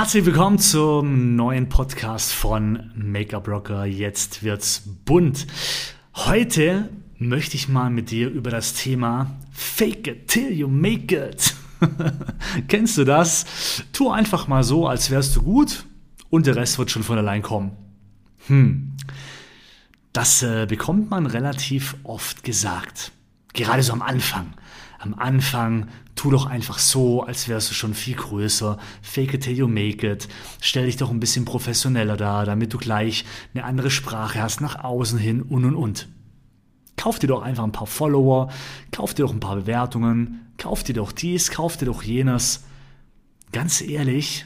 Herzlich willkommen zum neuen Podcast von Make-up Rocker. Jetzt wird's bunt. Heute möchte ich mal mit dir über das Thema Fake it till you make it. Kennst du das? Tu einfach mal so, als wärst du gut und der Rest wird schon von allein kommen. Hm. Das äh, bekommt man relativ oft gesagt. Gerade so am Anfang. Am Anfang tu doch einfach so, als wärst du schon viel größer. Fake it till you make it. Stell dich doch ein bisschen professioneller da, damit du gleich eine andere Sprache hast nach außen hin und und und. Kauf dir doch einfach ein paar Follower, kauf dir doch ein paar Bewertungen, kauf dir doch dies, kauf dir doch jenes. Ganz ehrlich,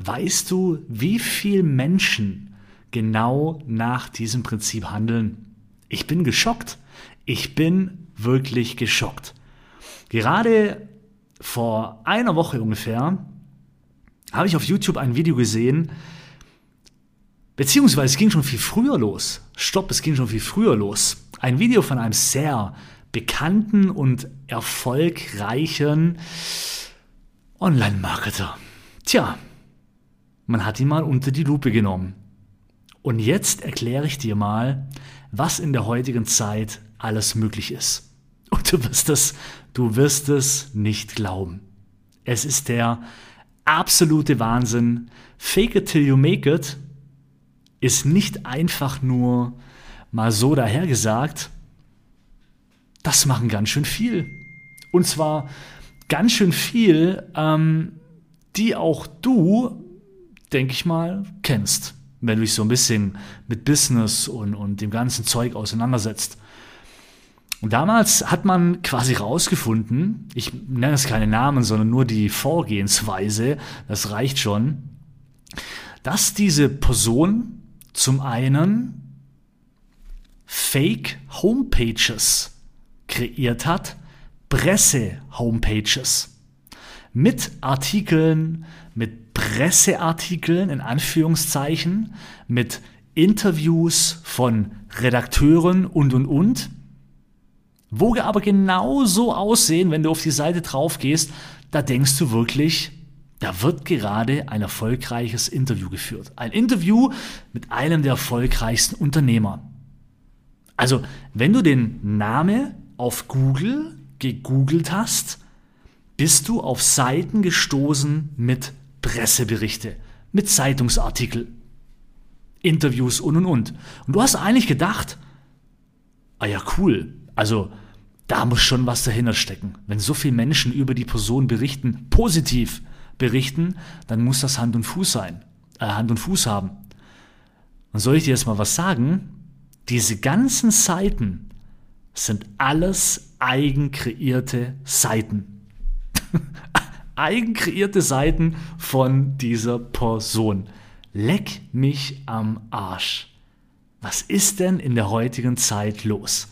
weißt du, wie viel Menschen genau nach diesem Prinzip handeln? Ich bin geschockt. Ich bin wirklich geschockt. Gerade vor einer Woche ungefähr habe ich auf YouTube ein Video gesehen, beziehungsweise es ging schon viel früher los. Stopp, es ging schon viel früher los. Ein Video von einem sehr bekannten und erfolgreichen Online-Marketer. Tja, man hat ihn mal unter die Lupe genommen. Und jetzt erkläre ich dir mal, was in der heutigen Zeit alles möglich ist. Und du wirst es, du wirst es nicht glauben. Es ist der absolute Wahnsinn. Fake it till you make it ist nicht einfach nur mal so dahergesagt. Das machen ganz schön viel. Und zwar ganz schön viel, ähm, die auch du, denke ich mal, kennst, wenn du dich so ein bisschen mit Business und, und dem ganzen Zeug auseinandersetzt. Damals hat man quasi rausgefunden, ich nenne es keine Namen, sondern nur die Vorgehensweise, das reicht schon, dass diese Person zum einen Fake Homepages kreiert hat, Presse-Homepages mit Artikeln, mit Presseartikeln in Anführungszeichen, mit Interviews von Redakteuren und und und Woge aber genauso aussehen, wenn du auf die Seite drauf gehst, da denkst du wirklich, da wird gerade ein erfolgreiches Interview geführt. Ein Interview mit einem der erfolgreichsten Unternehmer. Also, wenn du den Namen auf Google gegoogelt hast, bist du auf Seiten gestoßen mit Presseberichte, mit Zeitungsartikel, Interviews und und und. Und du hast eigentlich gedacht, ah ja cool, also da muss schon was dahinter stecken. Wenn so viele Menschen über die Person berichten, positiv berichten, dann muss das Hand und Fuß sein, äh, Hand und Fuß haben. Und soll ich dir jetzt mal was sagen? Diese ganzen Seiten sind alles eigenkreierte Seiten. eigenkreierte Seiten von dieser Person. Leck mich am Arsch. Was ist denn in der heutigen Zeit los?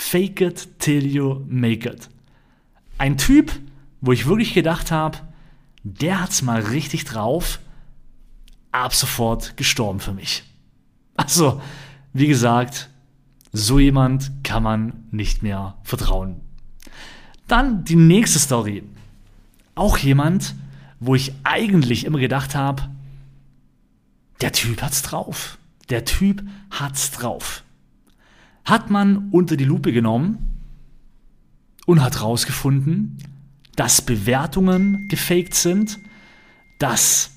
Fake it till you make it. Ein Typ, wo ich wirklich gedacht habe, der hat's mal richtig drauf, ab sofort gestorben für mich. Also, wie gesagt, so jemand kann man nicht mehr vertrauen. Dann die nächste Story. Auch jemand, wo ich eigentlich immer gedacht habe, der Typ hat's drauf. Der Typ hat's drauf hat man unter die Lupe genommen und hat herausgefunden, dass Bewertungen gefaked sind, dass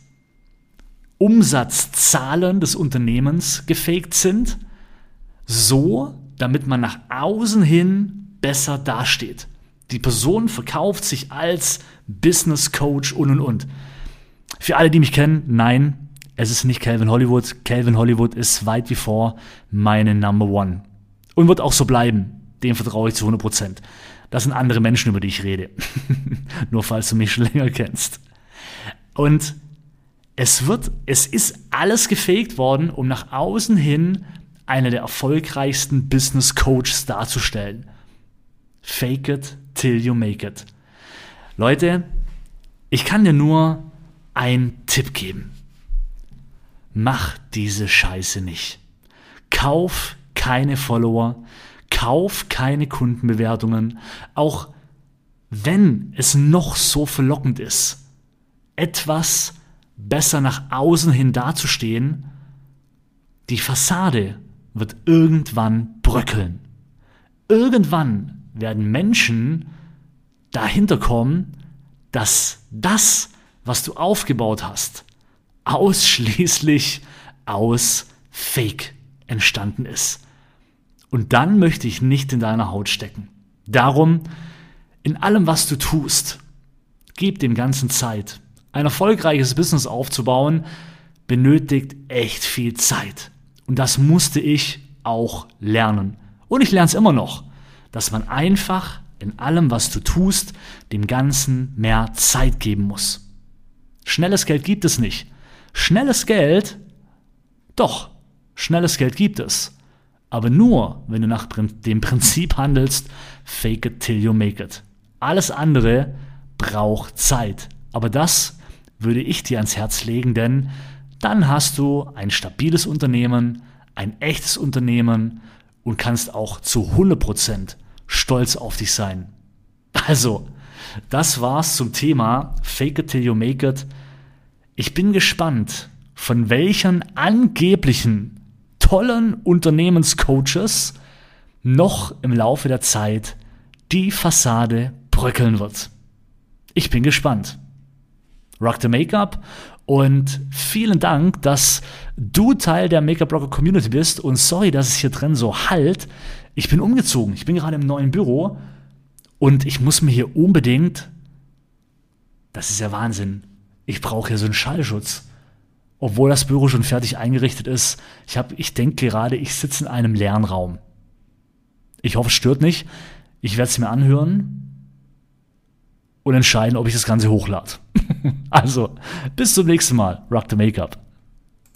Umsatzzahlen des Unternehmens gefaked sind, so damit man nach außen hin besser dasteht. Die Person verkauft sich als Business Coach und und und. Für alle, die mich kennen, nein, es ist nicht Calvin Hollywood. Calvin Hollywood ist weit wie vor meine Number One. Und wird auch so bleiben. Dem vertraue ich zu 100 Prozent. Das sind andere Menschen, über die ich rede. Nur falls du mich schon länger kennst. Und es wird, es ist alles gefaked worden, um nach außen hin einer der erfolgreichsten Business Coaches darzustellen. Fake it till you make it. Leute, ich kann dir nur einen Tipp geben. Mach diese Scheiße nicht. Kauf keine Follower, kauf keine Kundenbewertungen, auch wenn es noch so verlockend ist, etwas besser nach außen hin dazustehen, die Fassade wird irgendwann bröckeln. Irgendwann werden Menschen dahinter kommen, dass das, was du aufgebaut hast, ausschließlich aus Fake entstanden ist. Und dann möchte ich nicht in deiner Haut stecken. Darum, in allem, was du tust, gib dem Ganzen Zeit. Ein erfolgreiches Business aufzubauen benötigt echt viel Zeit. Und das musste ich auch lernen. Und ich lerne es immer noch, dass man einfach in allem, was du tust, dem Ganzen mehr Zeit geben muss. Schnelles Geld gibt es nicht. Schnelles Geld, doch, schnelles Geld gibt es. Aber nur, wenn du nach dem Prinzip handelst, fake it till you make it. Alles andere braucht Zeit. Aber das würde ich dir ans Herz legen, denn dann hast du ein stabiles Unternehmen, ein echtes Unternehmen und kannst auch zu 100% stolz auf dich sein. Also, das war's zum Thema Fake it till you make it. Ich bin gespannt, von welchen angeblichen tollen Unternehmenscoaches noch im Laufe der Zeit die Fassade bröckeln wird. Ich bin gespannt. Rock the Make-up und vielen Dank, dass du Teil der Make-up-Rocker Community bist und sorry, dass es hier drin so halt. Ich bin umgezogen. Ich bin gerade im neuen Büro und ich muss mir hier unbedingt, das ist ja Wahnsinn, ich brauche hier so einen Schallschutz. Obwohl das Büro schon fertig eingerichtet ist. Ich, hab, ich denke gerade, ich sitze in einem leeren Raum. Ich hoffe, es stört nicht. Ich werde es mir anhören und entscheiden, ob ich das Ganze hochlade. also, bis zum nächsten Mal. Rock the Make-up.